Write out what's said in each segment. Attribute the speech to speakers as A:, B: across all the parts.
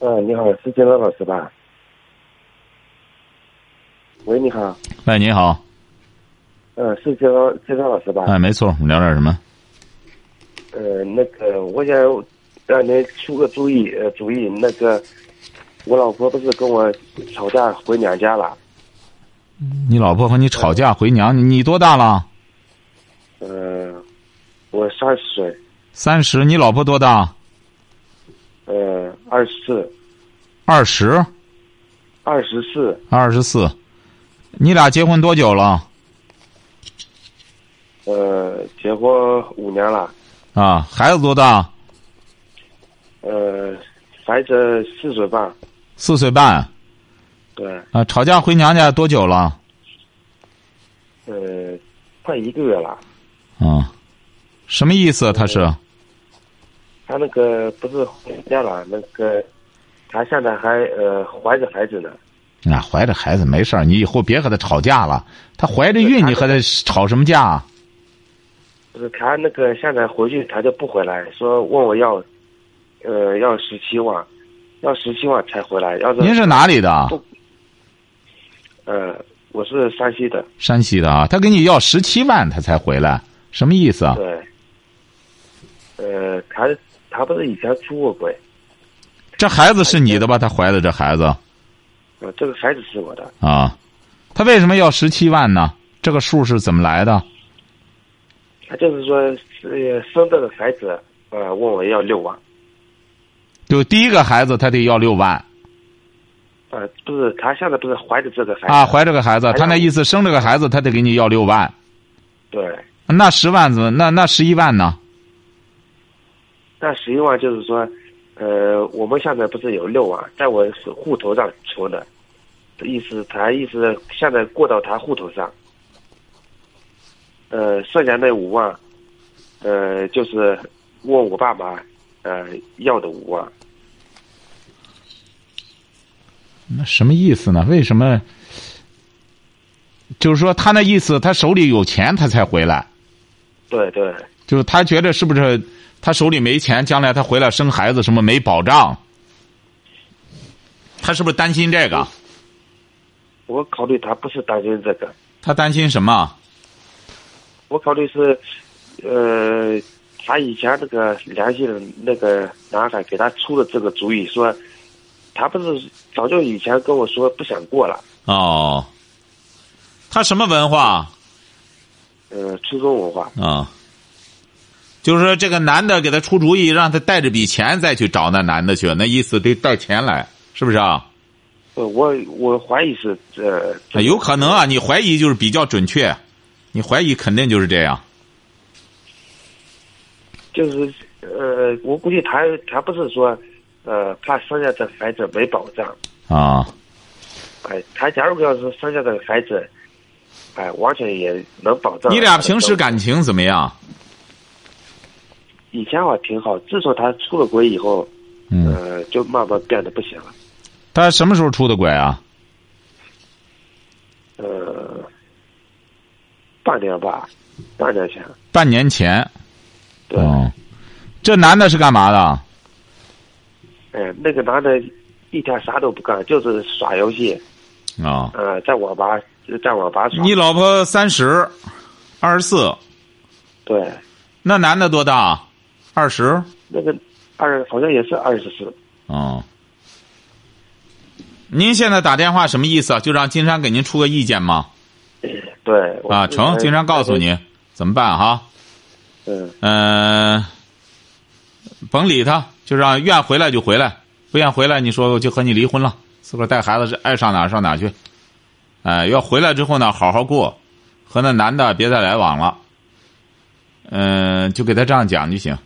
A: 呃，你好，是金乐老师吧？喂，你好。
B: 喂，你好。
A: 嗯，是金乐金乐老师吧？
B: 哎，没错，我们聊点什么？
A: 呃，那个，我想让您出个主意，呃，主意那个，我老婆不是跟我吵架回娘家了？
B: 你老婆和你吵架回娘，你多大了？
A: 呃，我三十岁。
B: 三十，你老婆多大？
A: 呃，二十四，
B: 二十，
A: 二十四，
B: 二十四，你俩结婚多久了？
A: 呃，结婚五年了。
B: 啊，孩子多大？
A: 呃，孩子四岁半。
B: 四岁半。
A: 对。
B: 啊，吵架回娘家多久了？
A: 呃，快一个月了。
B: 啊，什么意思？他是？
A: 他那个不是回家了，那个他现在还呃怀着孩子呢。
B: 那怀着孩子没事儿，你以后别和他吵架了。他怀着孕，你和他吵什么架？
A: 不是他那个现在回去他就不回来，说问我要，呃，要十七万，要十七万才回来。要是
B: 您是哪里的？
A: 呃，我是山西的。
B: 山西的啊，他跟你要十七万，他才回来，什么意思啊？
A: 对。呃，他。他不是以前出过轨，
B: 这孩子是你的吧？他怀的这孩子，
A: 呃，这个孩子是我的
B: 啊。他为什么要十七万呢？这个数是怎么来的？
A: 他就是说，呃生这个孩子，呃，问我要六万。
B: 就第一个孩子，他得要六万。
A: 呃，不是，他现在不是怀着这个孩子
B: 啊，怀这个孩子，他那意思生这个孩子，他得给你要六万。
A: 对。
B: 那十万怎么？那那十一万呢？
A: 那十一万就是说，呃，我们现在不是有六万，在我是户头上存的，意思他意思现在过到他户头上，呃，剩下那五万，呃，就是问我爸妈，呃，要的五万。
B: 那什么意思呢？为什么？就是说他那意思，他手里有钱，他才回来。
A: 对对。
B: 就是他觉得是不是？他手里没钱，将来他回来生孩子什么没保障？他是不是担心这个？
A: 我考虑他不是担心这个。
B: 他担心什么？
A: 我考虑是，呃，他以前那个联系的那个男孩给他出了这个主意，说他不是早就以前跟我说不想过了。
B: 哦。他什么文化？
A: 呃，初中文化。
B: 啊。就是说，这个男的给他出主意，让他带着笔钱再去找那男的去，那意思得带钱来，是不是啊？
A: 呃，我我怀疑是这。
B: 有可能啊，你怀疑就是比较准确，你怀疑肯定就是这样。
A: 就是呃，我估计他他不是说呃怕生下这孩子没保障
B: 啊。
A: 哎，他假如要是生下这个孩子，哎，完全也能保障。
B: 你俩平时感情怎么样？
A: 以前我挺好，自从他出了轨以后，呃，就慢慢变得不行了。
B: 他什么时候出的轨啊？
A: 呃，半年吧，半年前。
B: 半年前。
A: 对。
B: 这男的是干嘛的？
A: 哎，那个男的，一天啥都不干，就是耍游戏。
B: 啊。
A: 呃，在网吧，在网吧耍。
B: 你老婆三十，二十四。
A: 对。
B: 那男的多大？二十，
A: 那个二好像也是二十四。
B: 哦，您现在打电话什么意思啊？就让金山给您出个意见吗？
A: 对。
B: 啊，成，金山告诉你怎么办哈。
A: 嗯。
B: 嗯，甭理他，就让愿回来就回来，不愿回来，你说我就和你离婚了，自个儿带孩子是爱上哪上哪去。哎，要回来之后呢，好好过，和那男的别再来往了。嗯，就给他这样讲就行。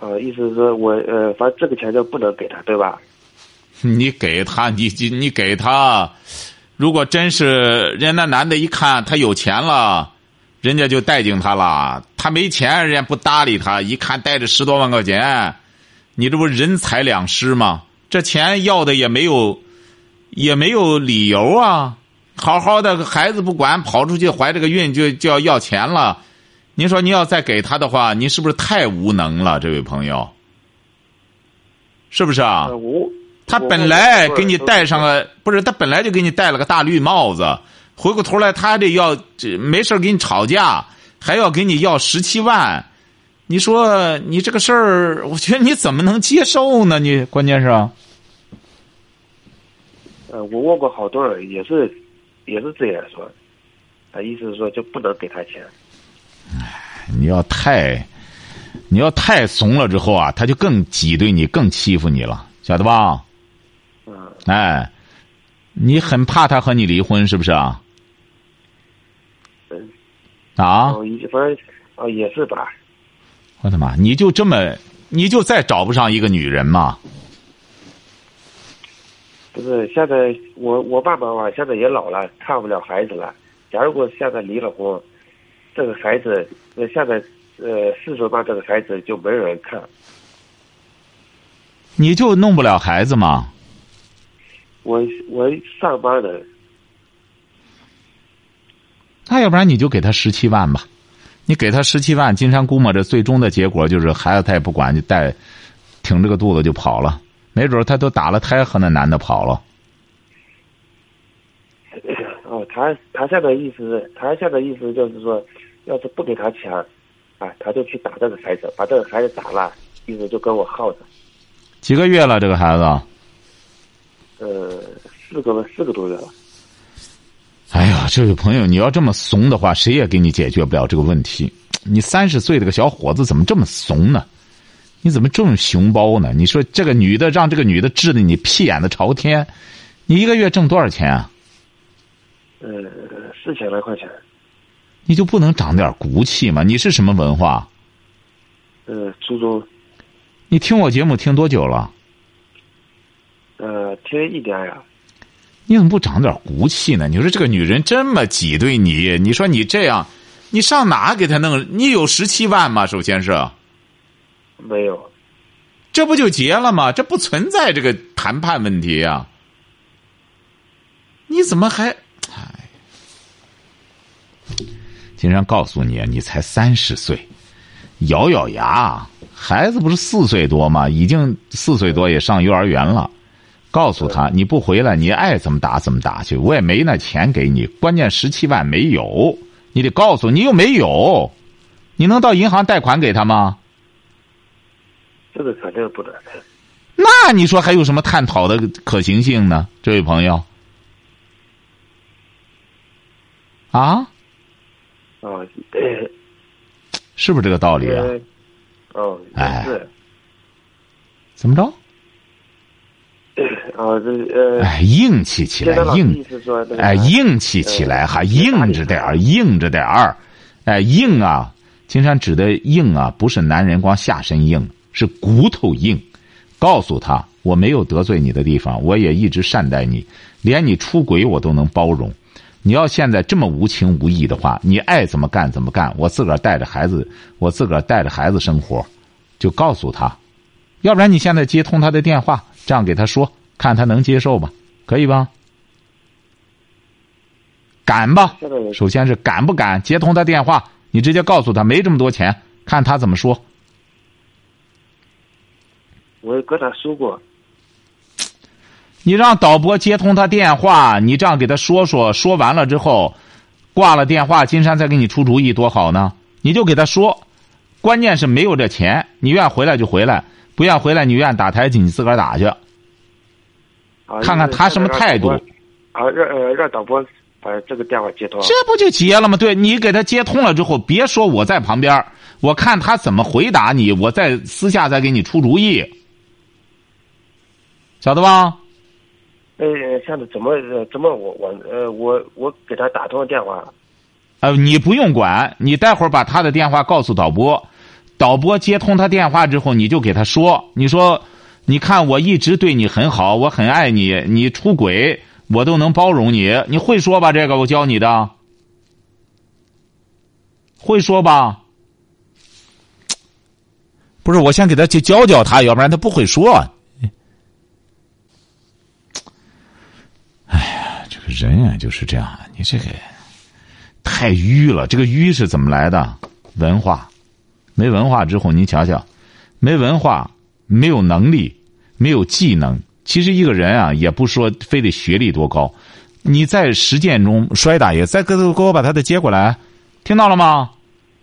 A: 呃，意思是说我呃，反正这个钱就不能给他，对吧？
B: 你给他，你你你给他，如果真是人家那男的一看他有钱了，人家就待见他了；他没钱，人家不搭理他。一看带着十多万块钱，你这不人财两失吗？这钱要的也没有，也没有理由啊！好好的孩子不管，跑出去怀这个孕就就要要钱了。您说您要再给他的话，您是不是太无能了，这位朋友？是不是啊？
A: 我
B: 他本来给你戴上个不是，他本来就给你戴了个大绿帽子，回过头来他还得要这没事跟你吵架，还要给你要十七万，你说你这个事儿，我觉得你怎么能接受呢？你关键是，
A: 呃，我问过好多人，也是也是这样说，他意思是说就不能给他钱。
B: 你要太，你要太怂了之后啊，他就更挤兑你，更欺负你了，晓得吧？
A: 嗯，
B: 哎，你很怕他和你离婚是不是啊？
A: 嗯，
B: 啊！
A: 哦，一反正哦也是吧。
B: 我的妈！你就这么，你就再找不上一个女人吗？
A: 不是，现在我我爸爸吧，现在也老了，看不了孩子了。假如我现在离了婚，这个孩子，呃，现在呃四岁半这个孩子就没人看。
B: 你就弄不了孩子吗？
A: 我我上班的，
B: 那要不然你就给他十七万吧，你给他十七万，金山估摸着最终的结果就是孩子他也不管，就带挺着个肚子就跑了，没准他都打了胎和那男的跑了。
A: 哦，他他现在意思，他现在意思就是说，要是不给他钱，啊，他就去打这个孩子，把这个孩子打了，意思就跟我耗着。
B: 几个月了，这个孩子？
A: 呃，四个四个多月了。
B: 哎呀，这位朋友，你要这么怂的话，谁也给你解决不了这个问题。你三十岁的个小伙子怎么这么怂呢？你怎么这么熊包呢？你说这个女的让这个女的治的你屁眼子朝天，你一个月挣多少钱啊？
A: 呃，四千来块钱。
B: 你就不能长点骨气吗？你是什么文化？
A: 呃，初中。
B: 你听我节目听多久了？
A: 呃，听一点呀。
B: 你怎么不长点骨气呢？你说这个女人这么挤兑你，你说你这样，你上哪给她弄？你有十七万吗？首先是。
A: 没有。
B: 这不就结了吗？这不存在这个谈判问题呀。你怎么还？哎，金山告诉你，你才三十岁，咬咬牙，孩子不是四岁多吗？已经四岁多，也上幼儿园了。告诉他，你不回来，你爱怎么打怎么打去，我也没那钱给你。关键十七万没有，你得告诉你又没有，你能到银行贷款给他吗？
A: 这个肯定不能。
B: 那你说还有什么探讨的可行性呢，这位朋友？啊？
A: 啊，
B: 是不是这个道理啊？
A: 哦，
B: 哎，
A: 是。
B: 怎么着？
A: 啊，这呃，
B: 哎，硬气起来，硬，哎，硬气起来还，硬着点儿，硬着点儿，哎，硬啊！金山指的硬啊，不是男人光下身硬，是骨头硬。告诉他，我没有得罪你的地方，我也一直善待你，连你出轨我都能包容。你要现在这么无情无义的话，你爱怎么干怎么干，我自个儿带着孩子，我自个儿带着孩子生活，就告诉他。要不然你现在接通他的电话，这样给他说，看他能接受吧？可以吧？敢吧？首先是敢不敢接通他电话？你直接告诉他没这么多钱，看他怎么说。
A: 我跟他说过。
B: 你让导播接通他电话，你这样给他说说，说完了之后，挂了电话，金山再给你出主意，多好呢？你就给他说，关键是没有这钱，你愿回来就回来。不愿回来，你愿打台机，你自个儿打去，看看他什么态度。
A: 啊，让呃让导播把这个电话接通。
B: 这不就结了吗？对你给他接通了之后，别说我在旁边，我看他怎么回答你，我再私下再给你出主意，晓得吧？
A: 呃，现在怎么怎么我我呃我我给他打通电话。
B: 呃，你不用管，你待会儿把他的电话告诉导播。导播接通他电话之后，你就给他说：“你说，你看我一直对你很好，我很爱你，你出轨我都能包容你。你会说吧？这个我教你的，会说吧？不是，我先给他去教教他，要不然他不会说。哎呀，这个人啊就是这样，你这个太迂了。这个迂是怎么来的？文化，没文化之后，你瞧瞧，没文化，没有能力，没有技能。其实一个人啊，也不说非得学历多高，你在实践中，摔打也，再给给我把他的接过来，听到了吗？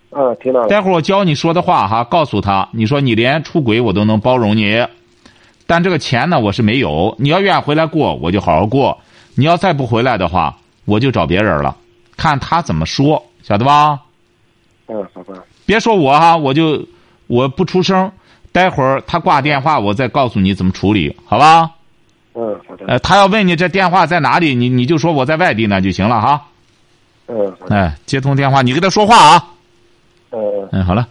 A: 啊，听到了。
B: 待会儿我教你说的话哈，告诉他，你说你连出轨我都能包容你，但这个钱呢，我是没有。你要愿意回来过，我就好好过；你要再不回来的话，我就找别人了，看他怎么说，晓得吧？
A: 嗯，好吧。
B: 别说我哈，我就我不出声。待会儿他挂电话，我再告诉你怎么处理，好吧？
A: 嗯，好的。
B: 呃，他要问你这电话在哪里，你你就说我在外地呢就行了哈。
A: 嗯。
B: 哎，接通电话，你跟他说话啊。
A: 嗯。
B: 嗯，好了。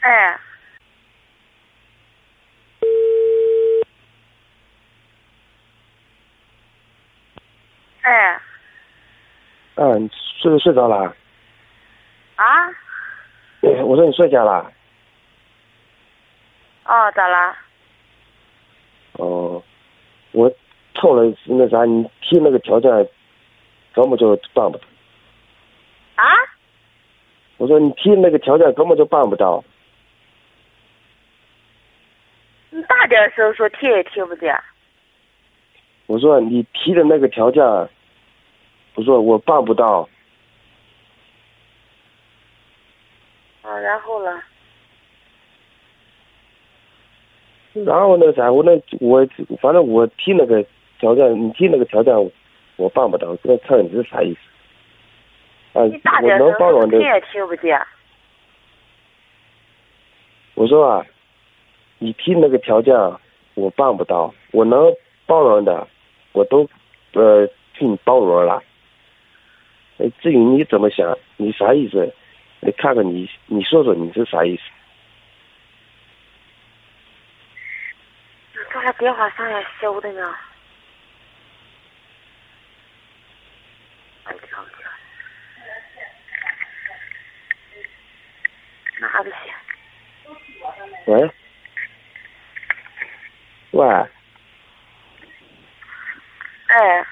C: 哎。哎。
A: 嗯，你睡睡着了？
C: 啊？
A: 我说你睡觉了。
C: 哦，咋啦？
A: 哦，我凑了那啥，你提那个条件，根本就办不到。
C: 啊？
A: 我说你提那个条件根本就办不到。
C: 你大点声说，听也听不见。
A: 我说你提的那个条件，我说我办不到。
C: 啊，然后呢？
A: 然后那啥，我那我反正我提那个条件，你提那个条件，我办不到。这看你是啥意思？啊，我能包容的。
C: 听也听不见。
A: 我说啊，你提那个条件，我办不到。我能包容的，我都呃替你包容了。至于你怎么想，你啥意思？你看看你，你说说你是啥意思？
C: 把他电话上也修的呢。哎，听不见。哪个去？
A: 喂。喂。
C: 哎。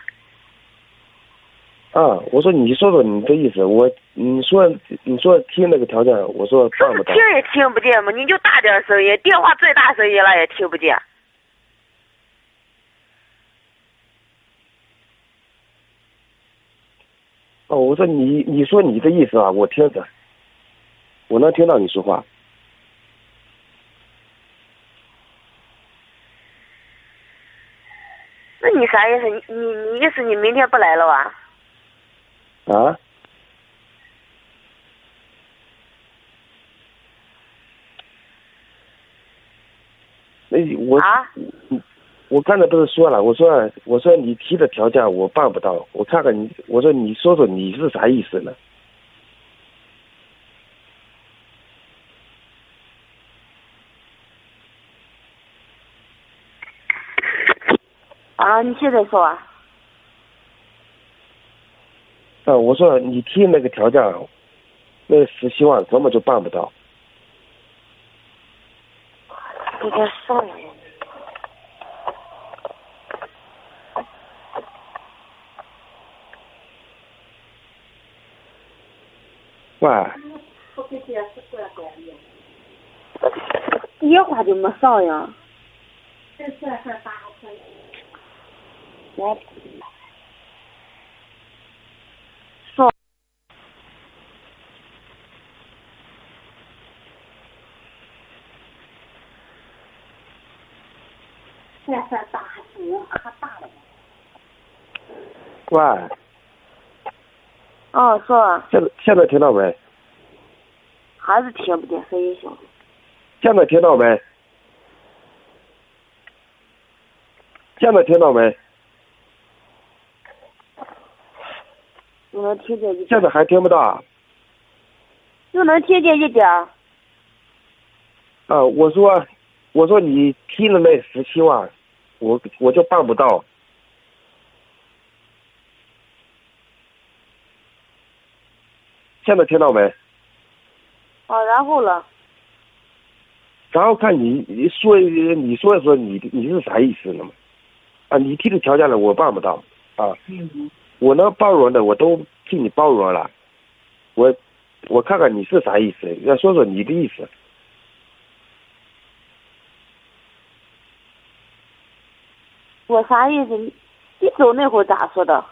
A: 啊，我说你说说你的意思，我你说你说听那个条件，我说办不到。
C: 听也听不见嘛，你就大点声音，电话最大声音了也听不见。
A: 哦，我说你你说你的意思啊，我听着，我能听到你说话。
C: 那你啥意思？你你你意思你明天不来了吧？
A: 啊？那我
C: 啊？
A: 我刚才不是说了？我说我说你提的条件我办不到，我看看你，我说你说说你是啥意思呢？
C: 啊，你现在说啊？
A: 啊，我说你提那个条件，那十七万根本就办不到。
C: 有点少呀。
A: 喂。
C: 电话就没上呀。我。说。
D: 这事大还是我可大了。
A: 喂。
C: 哦，说。
A: 现在现在听到没？
C: 还是听不见，声音小。
A: 现在听到没？现在听到没？
C: 就能听见一点
A: 现在还听不到啊？
C: 就能听见一点儿。
A: 啊，我说，我说你提了那十七万，我我就办不到。现在听到没？
C: 啊，然后呢，
A: 然后看你你说你说一说你你是啥意思呢嘛？啊，你提的条件了，我办不到啊。我能包容的，我都替你包容了。我我看看你是啥意思，要说说你的意思。
C: 我啥意思？你走那会儿咋说的？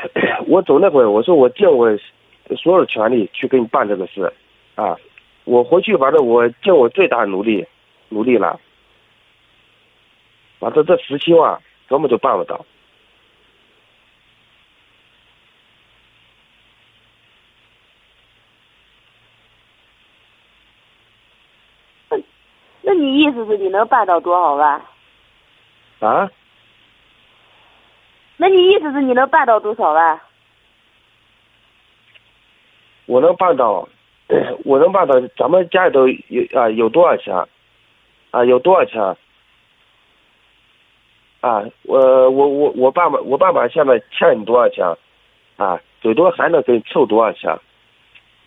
A: 我走那会儿，我说我尽我所有的全力去给你办这个事，啊，我回去反正我尽我最大努力，努力了，完这这十七万根本就办不到。
C: 那你意思是你能办到多少万？
A: 啊，
C: 那你意思是你能办到多少万？
A: 我能办到，我能办到，咱们家里头有啊有多少钱？啊有多少钱？啊，我我我我爸爸我爸爸现在欠你多少钱？啊，最多还能给你凑多少钱？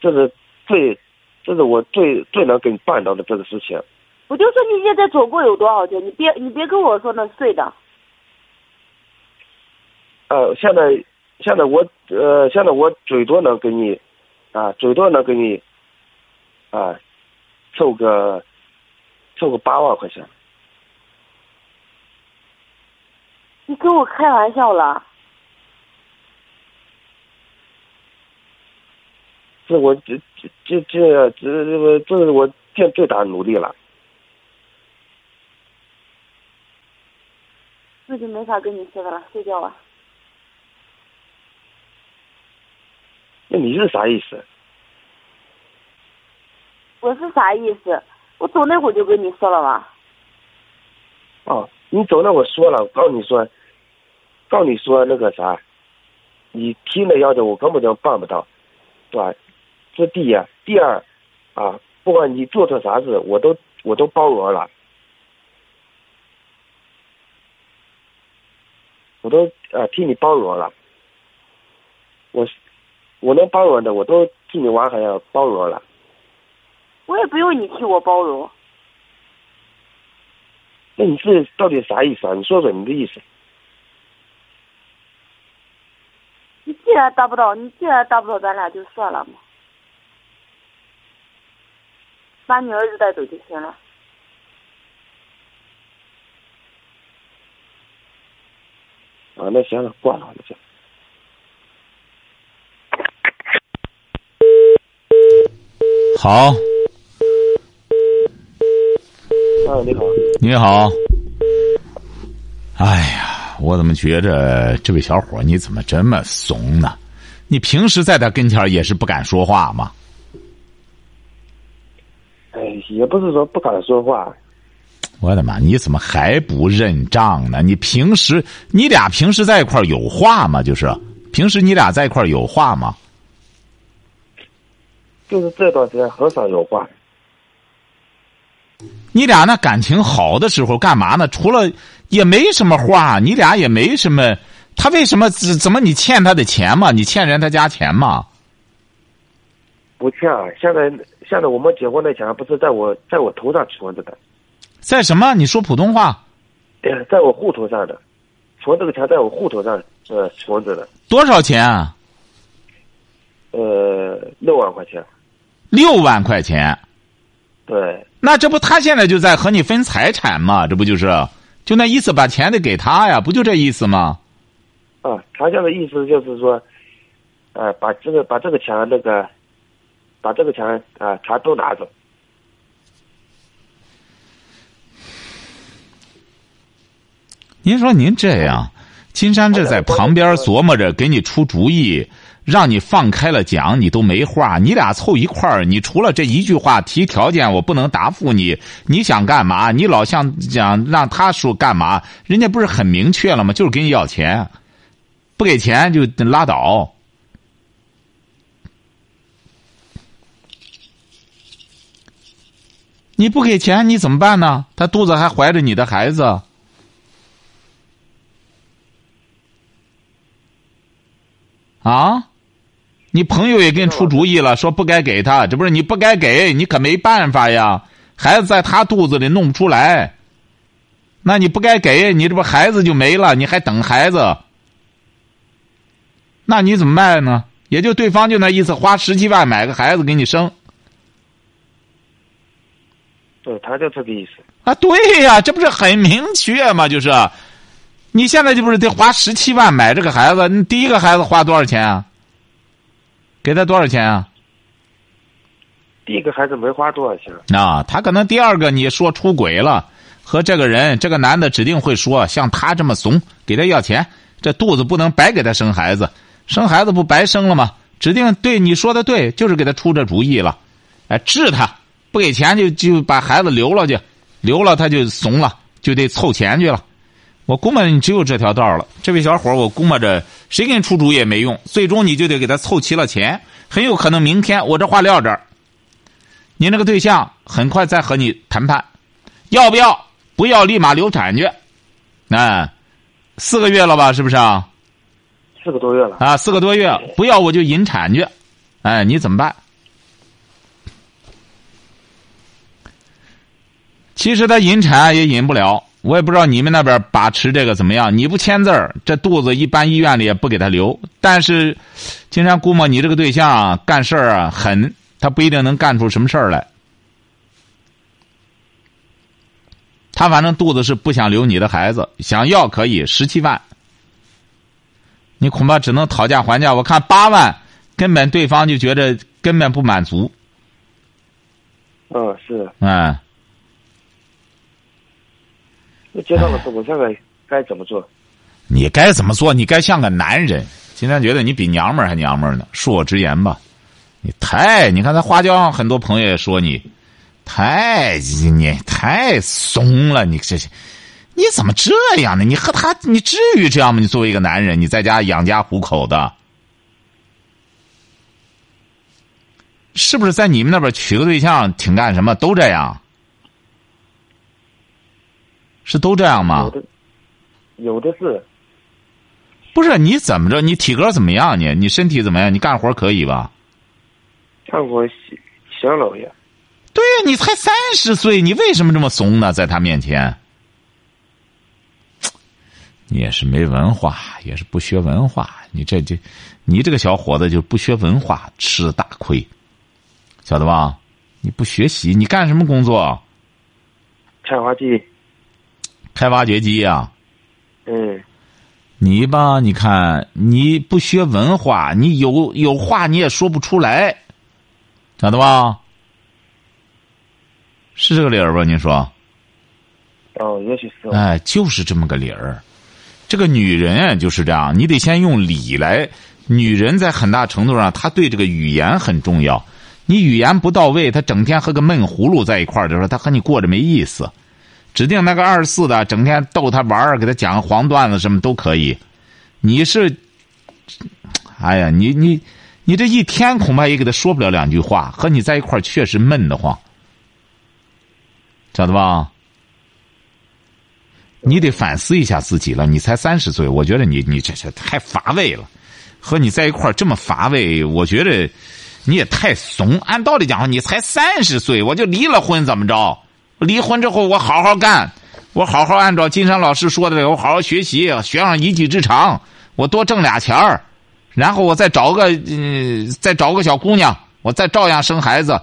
A: 这是最，这是我最最能给你办到的这个事情。
C: 我就说你现在总共有多少钱？你别你别跟我说那碎的。
A: 呃，现在现在我呃现在我最多能给你，啊最多能给你，啊，凑个，凑个八万块钱。
C: 你跟我开玩笑了？
A: 这我这这这这这这个这是我尽最大的努力了。
C: 那就没法跟你说的了，睡觉吧。
A: 那你是啥意思？
C: 我是啥意思？我走那会儿就跟你说了嘛。
A: 哦，你走那我说了，我告诉你说，告诉你说那个啥，你听的要求我根本就办不到，对吧？这第一，第二，啊，不管你做错啥事，我都我都包容了，我都呃替你包容了，我我能包容的，我都替你娃还要包容了。
C: 我也不用你替我包容。
A: 那你是到底啥意思啊？你说说你的意思。
C: 你既然达不到，你既然达不到，咱俩就算了嘛。把你儿子带走就行了。
A: 啊，那行了，挂了，那行。
B: 好，
A: 啊，你好，
B: 你好。哎呀，我怎么觉着这位小伙儿你怎么这么怂呢？你平时在他跟前也是不敢说话吗？
A: 哎，也不是说不敢说话，
B: 我的妈！你怎么还不认账呢？你平时你俩平时在一块儿有话吗？就是平时你俩在一块儿有话吗？
A: 就是这段时间很少有话。
B: 你俩那感情好的时候干嘛呢？除了也没什么话，你俩也没什么。他为什么怎怎么你欠他的钱嘛？你欠人他家钱嘛？
A: 不欠啊，现在现在我们结婚的钱不是在我在我头上存着的，
B: 在什么？你说普通话？
A: 对在我户头上的，存这个钱在我户头上呃存着的，
B: 多少钱啊？
A: 呃六万块钱，
B: 六万块钱。
A: 对，
B: 那这不他现在就在和你分财产吗？这不就是，就那意思，把钱得给他呀，不就这意思吗？
A: 啊，他现在意思就是说，呃，把这个把这个钱那个，把这个钱啊，全都拿走。
B: 您说您这样，金山这在旁边琢磨着给你出主意，让你放开了讲，你都没话。你俩凑一块儿，你除了这一句话提条件，我不能答复你。你想干嘛？你老想讲让他说干嘛？人家不是很明确了吗？就是给你要钱。不给钱就拉倒。你不给钱你怎么办呢？他肚子还怀着你的孩子。啊，你朋友也给你出主意了，说不该给他，这不是你不该给你可没办法呀。孩子在他肚子里弄不出来，那你不该给你，这不孩子就没了，你还等孩子，那你怎么办呢？也就对方就那意思，花十七万买个孩子给你生。
A: 对，他就这个意思。
B: 啊，对呀，这不是很明确吗？就是，你现在就不是得花十七万买这个孩子？你第一个孩子花多少钱啊？给他多少钱啊？
A: 第一个孩子没花多少钱。
B: 啊，他可能第二个你说出轨了，和这个人，这个男的指定会说，像他这么怂，给他要钱，这肚子不能白给他生孩子，生孩子不白生了吗？指定对你说的对，就是给他出这主意了，哎，治他。不给钱就就把孩子留了去，留了他就怂了，就得凑钱去了。我估摸你只有这条道了。这位小伙我估摸着谁给你出主意也没用，最终你就得给他凑齐了钱。很有可能明天我这话撂这儿，你那个对象很快再和你谈判，要不要？不要立马流产去。哎，四个月了吧？是不是啊？
A: 四个多月了。
B: 啊，四个多月，不要我就引产去。哎，你怎么办？其实他引产也引不了，我也不知道你们那边把持这个怎么样。你不签字儿，这肚子一般医院里也不给他留。但是，金山估摸你这个对象干事儿啊狠，他不一定能干出什么事儿来。他反正肚子是不想留你的孩子，想要可以十七万，你恐怕只能讨价还价。我看八万，根本对方就觉得根本不满足。
A: 嗯，是。
B: 嗯。
A: 那接到了之后，我现在该怎么做？
B: 你该怎么做？你该像个男人。今天觉得你比娘们儿还娘们儿呢。恕我直言吧，你太……你看，在花椒上很多朋友也说你太你太怂了。你这你怎么这样呢？你和他，你至于这样吗？你作为一个男人，你在家养家糊口的，是不是在你们那边娶个对象挺干什么？都这样。是都这样吗？
A: 有的，有的是。
B: 不是你怎么着？你体格怎么样？你你身体怎么样？你干活可以吧？
A: 干活行行老爷。
B: 对呀，你才三十岁，你为什么这么怂呢？在他面前，你也是没文化，也是不学文化。你这这，你这个小伙子就不学文化，吃大亏，晓得吧？你不学习，你干什么工作？
A: 采花机。
B: 开挖掘机呀，
A: 嗯，
B: 你吧，你看你不学文化，你有有话你也说不出来，咋的吧？是这个理儿吧？你说？
A: 哦，也许是。
B: 哎，就是这么个理儿。这个女人就是这样，你得先用理来。女人在很大程度上，她对这个语言很重要。你语言不到位，她整天和个闷葫芦在一块儿的时候，她和你过着没意思。指定那个二十四的，整天逗他玩儿，给他讲黄段子，什么都可以。你是，哎呀，你你你这一天恐怕也给他说不了两句话。和你在一块儿确实闷得慌，晓得吧？你得反思一下自己了。你才三十岁，我觉得你你这这太乏味了。和你在一块儿这么乏味，我觉得你也太怂。按道理讲，你才三十岁，我就离了婚，怎么着？离婚之后，我好好干，我好好按照金山老师说的，我好好学习，学上一技之长，我多挣俩钱儿，然后我再找个，嗯，再找个小姑娘，我再照样生孩子。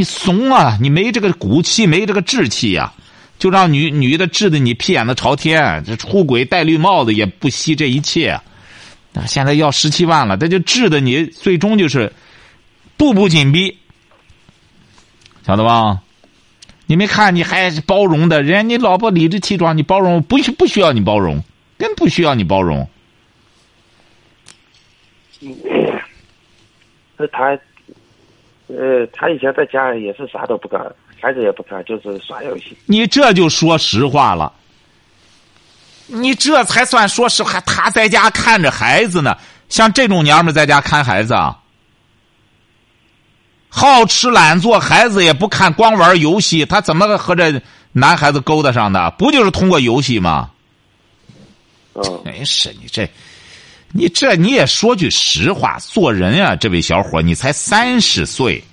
B: 你怂啊！你没这个骨气，没这个志气呀，就让女女的治的你屁眼子朝天，这出轨戴绿帽子也不惜这一切。现在要十七万了，他就治的你，最终就是步步紧逼，晓得吧？你没看，你还包容的，人家你老婆理直气壮，你包容不需不需要你包容，更不需要你包容。
A: 那他，呃，他以前在家里也是啥都不干，孩子也不看，就是耍游戏。
B: 你这就说实话了。你这才算说实话，他在家看着孩子呢。像这种娘们在家看孩子啊，好吃懒做，孩子也不看，光玩游戏，他怎么和这男孩子勾搭上的？不就是通过游戏吗？
A: 嗯，
B: 哎，是你这，你这你也说句实话，做人啊，这位小伙，你才三十岁，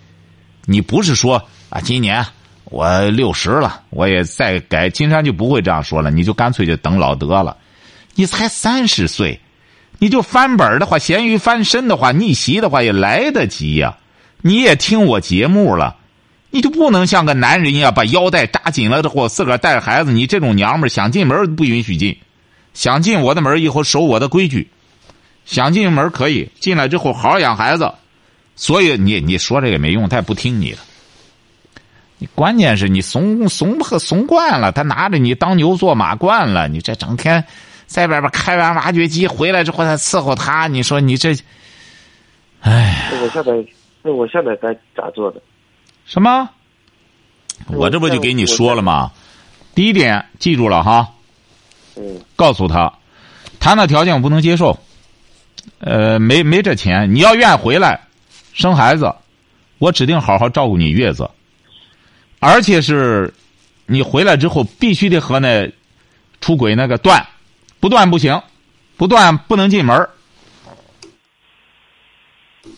B: 你不是说啊，今年我六十了，我也再改，金山就不会这样说了，你就干脆就等老得了，你才三十岁。你就翻本的话，咸鱼翻身的话，逆袭的话也来得及呀。你也听我节目了，你就不能像个男人一样把腰带扎紧了之后，自个儿带着孩子。你这种娘们想进门不允许进，想进我的门以后守我的规矩，想进门可以进来之后好好养孩子。所以你你说这个没用，他也不听你的。你关键是你怂怂和怂惯了，他拿着你当牛做马惯了，你这整天。在外边开完挖掘机回来之后，再伺候他，你说你这，哎，
A: 我现在，那我现在该咋做的？
B: 什么？我这不就给你说了吗？第一点，记住了哈。
A: 嗯。
B: 告诉他，谈的条件我不能接受。呃，没没这钱，你要愿意回来生孩子，我指定好好照顾你月子。而且是，你回来之后必须得和那出轨那个断。不断不行，不断不能进门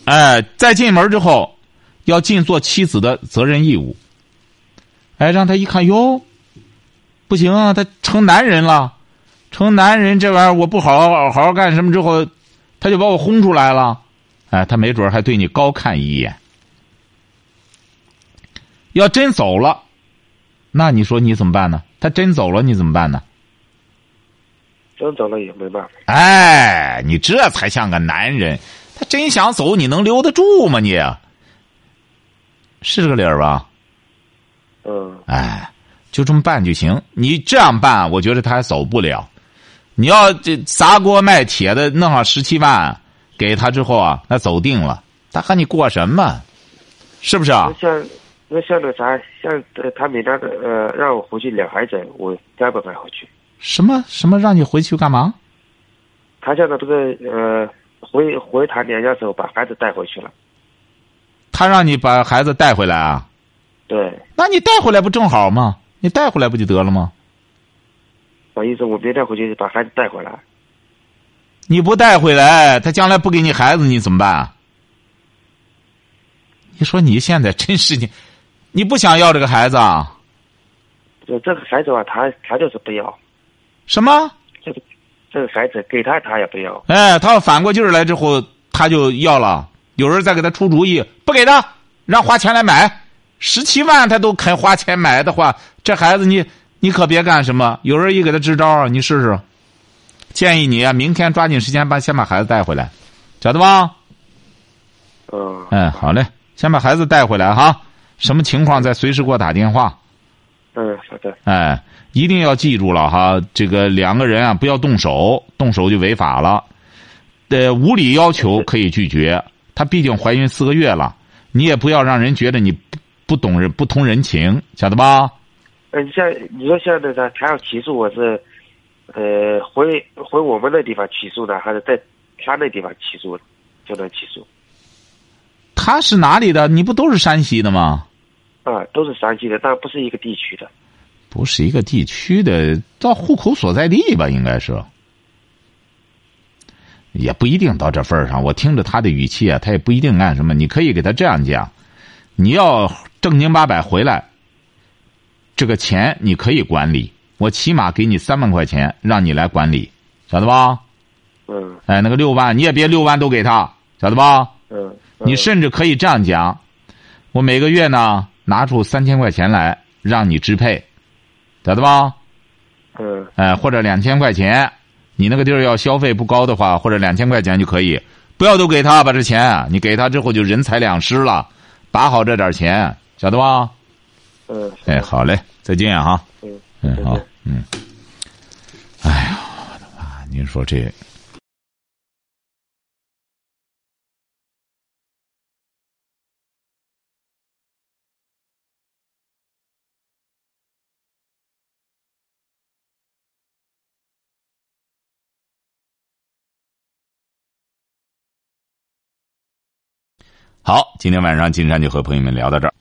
B: 哎，再进门之后，要尽做妻子的责任义务。哎，让他一看哟，不行啊，他成男人了，成男人这玩意儿我不好好好好干什么之后，他就把我轰出来了。哎，他没准还对你高看一眼。要真走了，那你说你怎么办呢？他真走了，你怎么办呢？
A: 真走了也没办法。
B: 哎，你这才像个男人。他真想走，你能留得住吗？你是这个理儿吧？
A: 嗯。
B: 哎，就这么办就行。你这样办，我觉得他还走不了。你要这砸锅卖铁的弄上十七万给他之后啊，那走定了。他和你过什么？是不是啊？
A: 那像那像那啥，像他每天呃让我回去领孩子，我该不该回去？
B: 什么什么让你回去干嘛？
A: 他现在这个呃，回回他娘家时候把孩子带回去了。
B: 他让你把孩子带回来啊？
A: 对。
B: 那你带回来不正好吗？你带回来不就得了吗？
A: 我意思，我别带回去把孩子带回来。
B: 你不带回来，他将来不给你孩子，你怎么办？你说你现在真是你，你不想要这个孩子啊？
A: 这这个孩子吧，他他就是不要。
B: 什么？
A: 这个孩子给他，他也不要。
B: 哎，他要反过劲儿来之后，他就要了。有人再给他出主意，不给他，让花钱来买，十七万他都肯花钱买的话，这孩子你你可别干什么。有人一给他支招，你试试。建议你啊，明天抓紧时间把先把孩子带回来，晓得吧？
A: 嗯。
B: 嗯，好嘞，先把孩子带回来哈。什么情况再随时给我打电话。
A: 嗯，好的。
B: 哎。一定要记住了哈，这个两个人啊，不要动手，动手就违法了。呃，无理要求可以拒绝。她毕竟怀孕四个月了，你也不要让人觉得你不不懂人、不通人情，晓得吧？
A: 嗯，像你说现在他他要起诉我是，呃，回回我们那地方起诉呢，还是在他那地方起诉，就能起诉？
B: 他是哪里的？你不都是山西的吗？
A: 啊，都是山西的，但不是一个地区的。
B: 不是一个地区的，到户口所在地吧，应该是，也不一定到这份上。我听着他的语气啊，他也不一定干什么。你可以给他这样讲：你要正经八百回来，这个钱你可以管理，我起码给你三万块钱，让你来管理，晓得吧？
A: 嗯。
B: 哎，那个六万你也别六万都给他，晓得
A: 吧？嗯。
B: 你甚至可以这样讲：我每个月呢拿出三千块钱来让你支配。晓得吧？
A: 嗯。
B: 哎，或者两千块钱，你那个地儿要消费不高的话，或者两千块钱就可以，不要都给他把这钱，你给他之后就人财两失了，把好这点钱，晓得
A: 吧？嗯。
B: 哎，好嘞，再见
A: 哈。嗯。
B: 嗯，好，嗯。哎呀，我的妈！您说这。好，今天晚上金山就和朋友们聊到这儿。